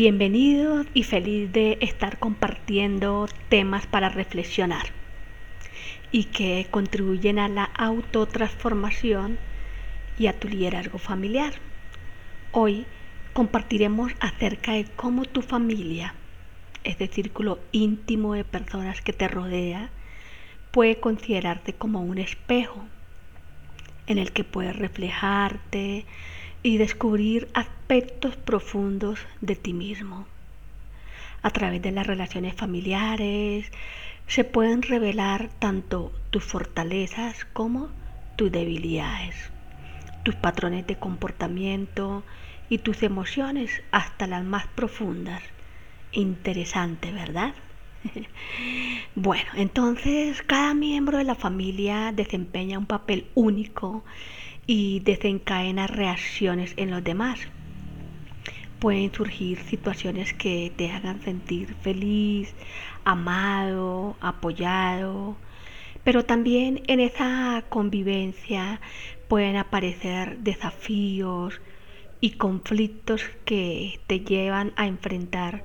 Bienvenido y feliz de estar compartiendo temas para reflexionar y que contribuyen a la autotransformación y a tu liderazgo familiar. Hoy compartiremos acerca de cómo tu familia, este círculo íntimo de personas que te rodea, puede considerarte como un espejo en el que puedes reflejarte y descubrir aspectos profundos de ti mismo. A través de las relaciones familiares se pueden revelar tanto tus fortalezas como tus debilidades, tus patrones de comportamiento y tus emociones hasta las más profundas. Interesante, ¿verdad? bueno, entonces cada miembro de la familia desempeña un papel único y desencadena reacciones en los demás. Pueden surgir situaciones que te hagan sentir feliz, amado, apoyado, pero también en esa convivencia pueden aparecer desafíos y conflictos que te llevan a enfrentar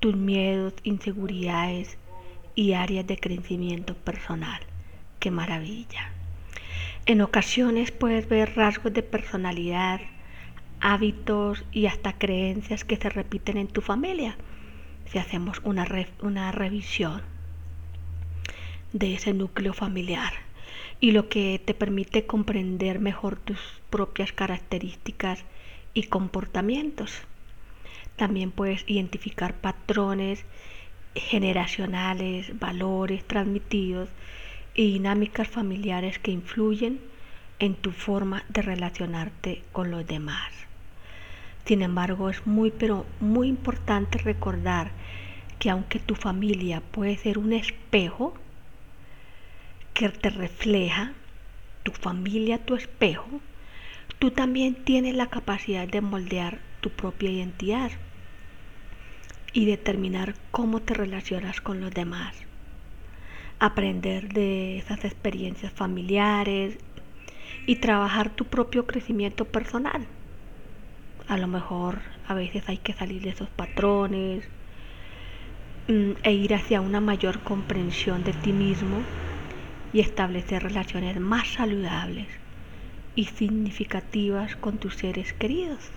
tus miedos, inseguridades y áreas de crecimiento personal. ¡Qué maravilla! En ocasiones puedes ver rasgos de personalidad, hábitos y hasta creencias que se repiten en tu familia si hacemos una, una revisión de ese núcleo familiar y lo que te permite comprender mejor tus propias características y comportamientos. También puedes identificar patrones generacionales, valores transmitidos y dinámicas familiares que influyen en tu forma de relacionarte con los demás. Sin embargo, es muy pero muy importante recordar que aunque tu familia puede ser un espejo que te refleja, tu familia tu espejo, tú también tienes la capacidad de moldear tu propia identidad y determinar cómo te relacionas con los demás. Aprender de esas experiencias familiares y trabajar tu propio crecimiento personal. A lo mejor a veces hay que salir de esos patrones mm, e ir hacia una mayor comprensión de ti mismo y establecer relaciones más saludables y significativas con tus seres queridos.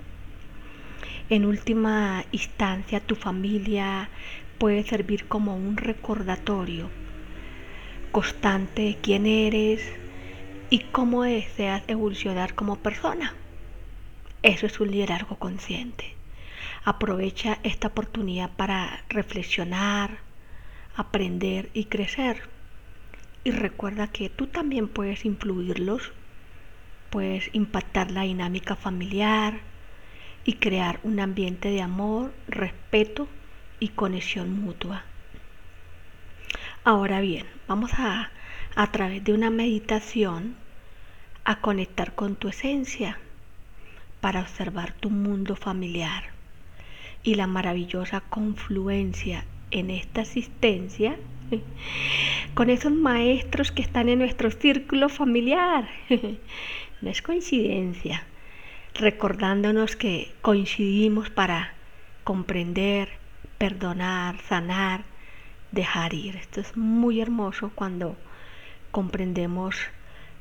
En última instancia, tu familia puede servir como un recordatorio constante quién eres y cómo deseas evolucionar como persona. Eso es un liderazgo consciente. Aprovecha esta oportunidad para reflexionar, aprender y crecer. Y recuerda que tú también puedes influirlos, puedes impactar la dinámica familiar, y crear un ambiente de amor, respeto y conexión mutua. Ahora bien, vamos a, a través de una meditación, a conectar con tu esencia para observar tu mundo familiar y la maravillosa confluencia en esta asistencia con esos maestros que están en nuestro círculo familiar. No es coincidencia recordándonos que coincidimos para comprender, perdonar, sanar, dejar ir. Esto es muy hermoso cuando comprendemos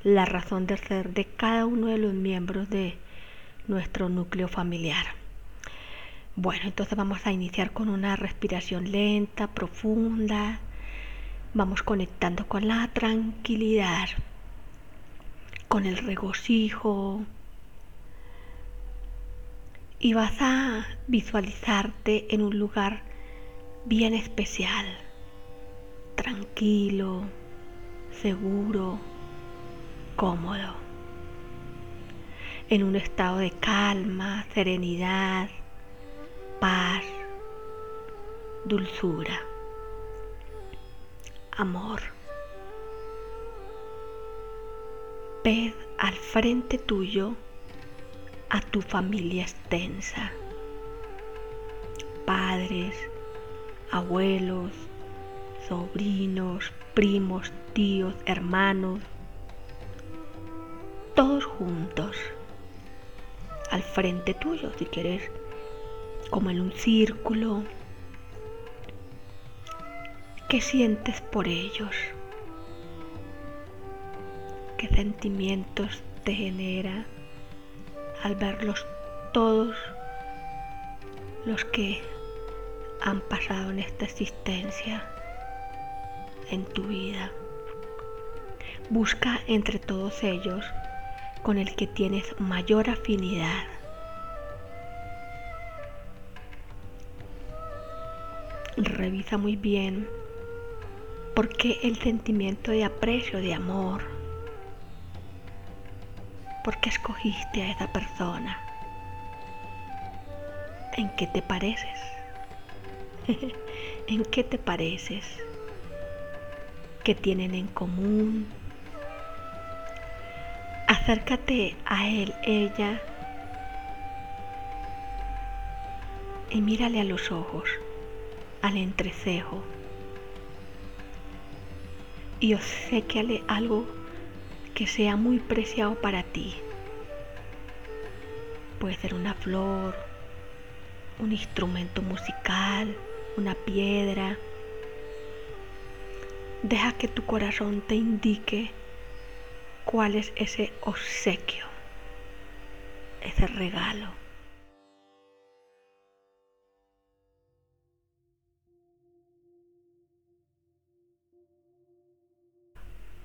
la razón de ser de cada uno de los miembros de nuestro núcleo familiar. Bueno, entonces vamos a iniciar con una respiración lenta, profunda. Vamos conectando con la tranquilidad, con el regocijo, y vas a visualizarte en un lugar bien especial, tranquilo, seguro, cómodo, en un estado de calma, serenidad, paz, dulzura, amor. Ved al frente tuyo a tu familia extensa, padres, abuelos, sobrinos, primos, tíos, hermanos, todos juntos al frente tuyo. Si quieres, como en un círculo. ¿Qué sientes por ellos? ¿Qué sentimientos te genera al verlos todos los que han pasado en esta existencia, en tu vida? Busca entre todos ellos con el que tienes mayor afinidad. Revisa muy bien por qué el sentimiento de aprecio, de amor, por qué escogiste a esa persona, en qué te pareces, en qué te pareces, qué tienen en común, Acércate a él, ella, y mírale a los ojos, al entrecejo, y obsequiale algo que sea muy preciado para ti. Puede ser una flor, un instrumento musical, una piedra. Deja que tu corazón te indique cuál es ese obsequio, ese regalo.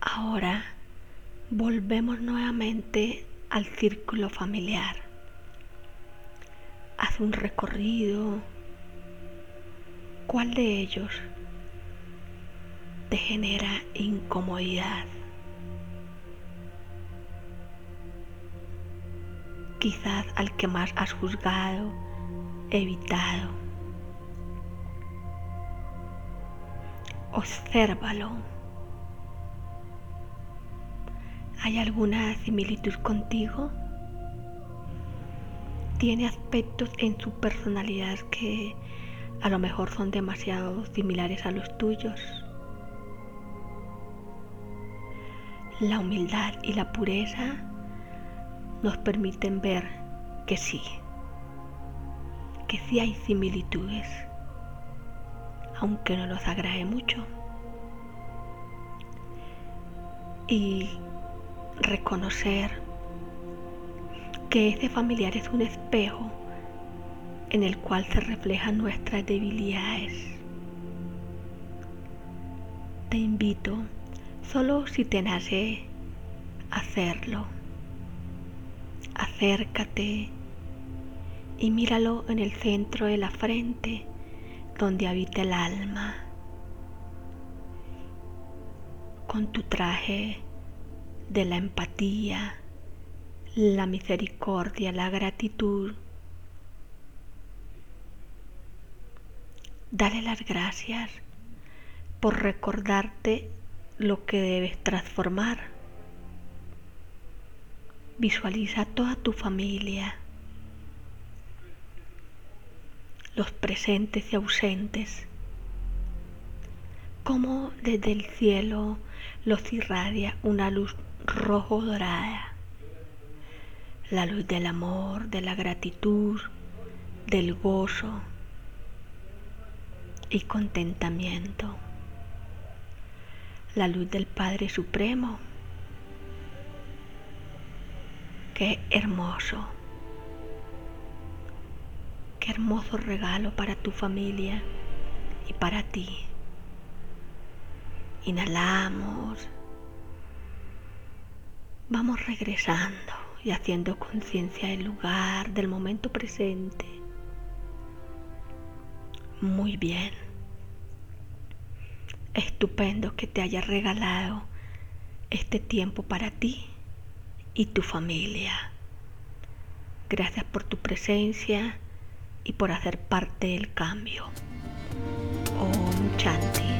Ahora volvemos nuevamente al círculo familiar. Haz un recorrido. ¿Cuál de ellos te genera incomodidad? quizás al que más has juzgado, evitado. Obsérvalo. ¿Hay alguna similitud contigo? ¿Tiene aspectos en su personalidad que a lo mejor son demasiado similares a los tuyos? La humildad y la pureza nos permiten ver que sí, que sí hay similitudes, aunque no nos agrade mucho. Y reconocer que ese familiar es un espejo en el cual se reflejan nuestras debilidades. Te invito, solo si te nace hacerlo, acércate y míralo en el centro de la frente donde habita el alma. Con tu traje de la empatía, la misericordia, la gratitud. Dale las gracias por recordarte lo que debes transformar. Visualiza toda tu familia, los presentes y ausentes, como desde el cielo los irradia una luz rojo dorada, la luz del amor, de la gratitud, del gozo y contentamiento, la luz del Padre Supremo Qué hermoso. Qué hermoso regalo para tu familia y para ti. Inhalamos. Vamos regresando y haciendo conciencia del lugar, del momento presente. Muy bien. Estupendo que te haya regalado este tiempo para ti y tu familia. Gracias por tu presencia y por hacer parte del cambio. Om Chanti.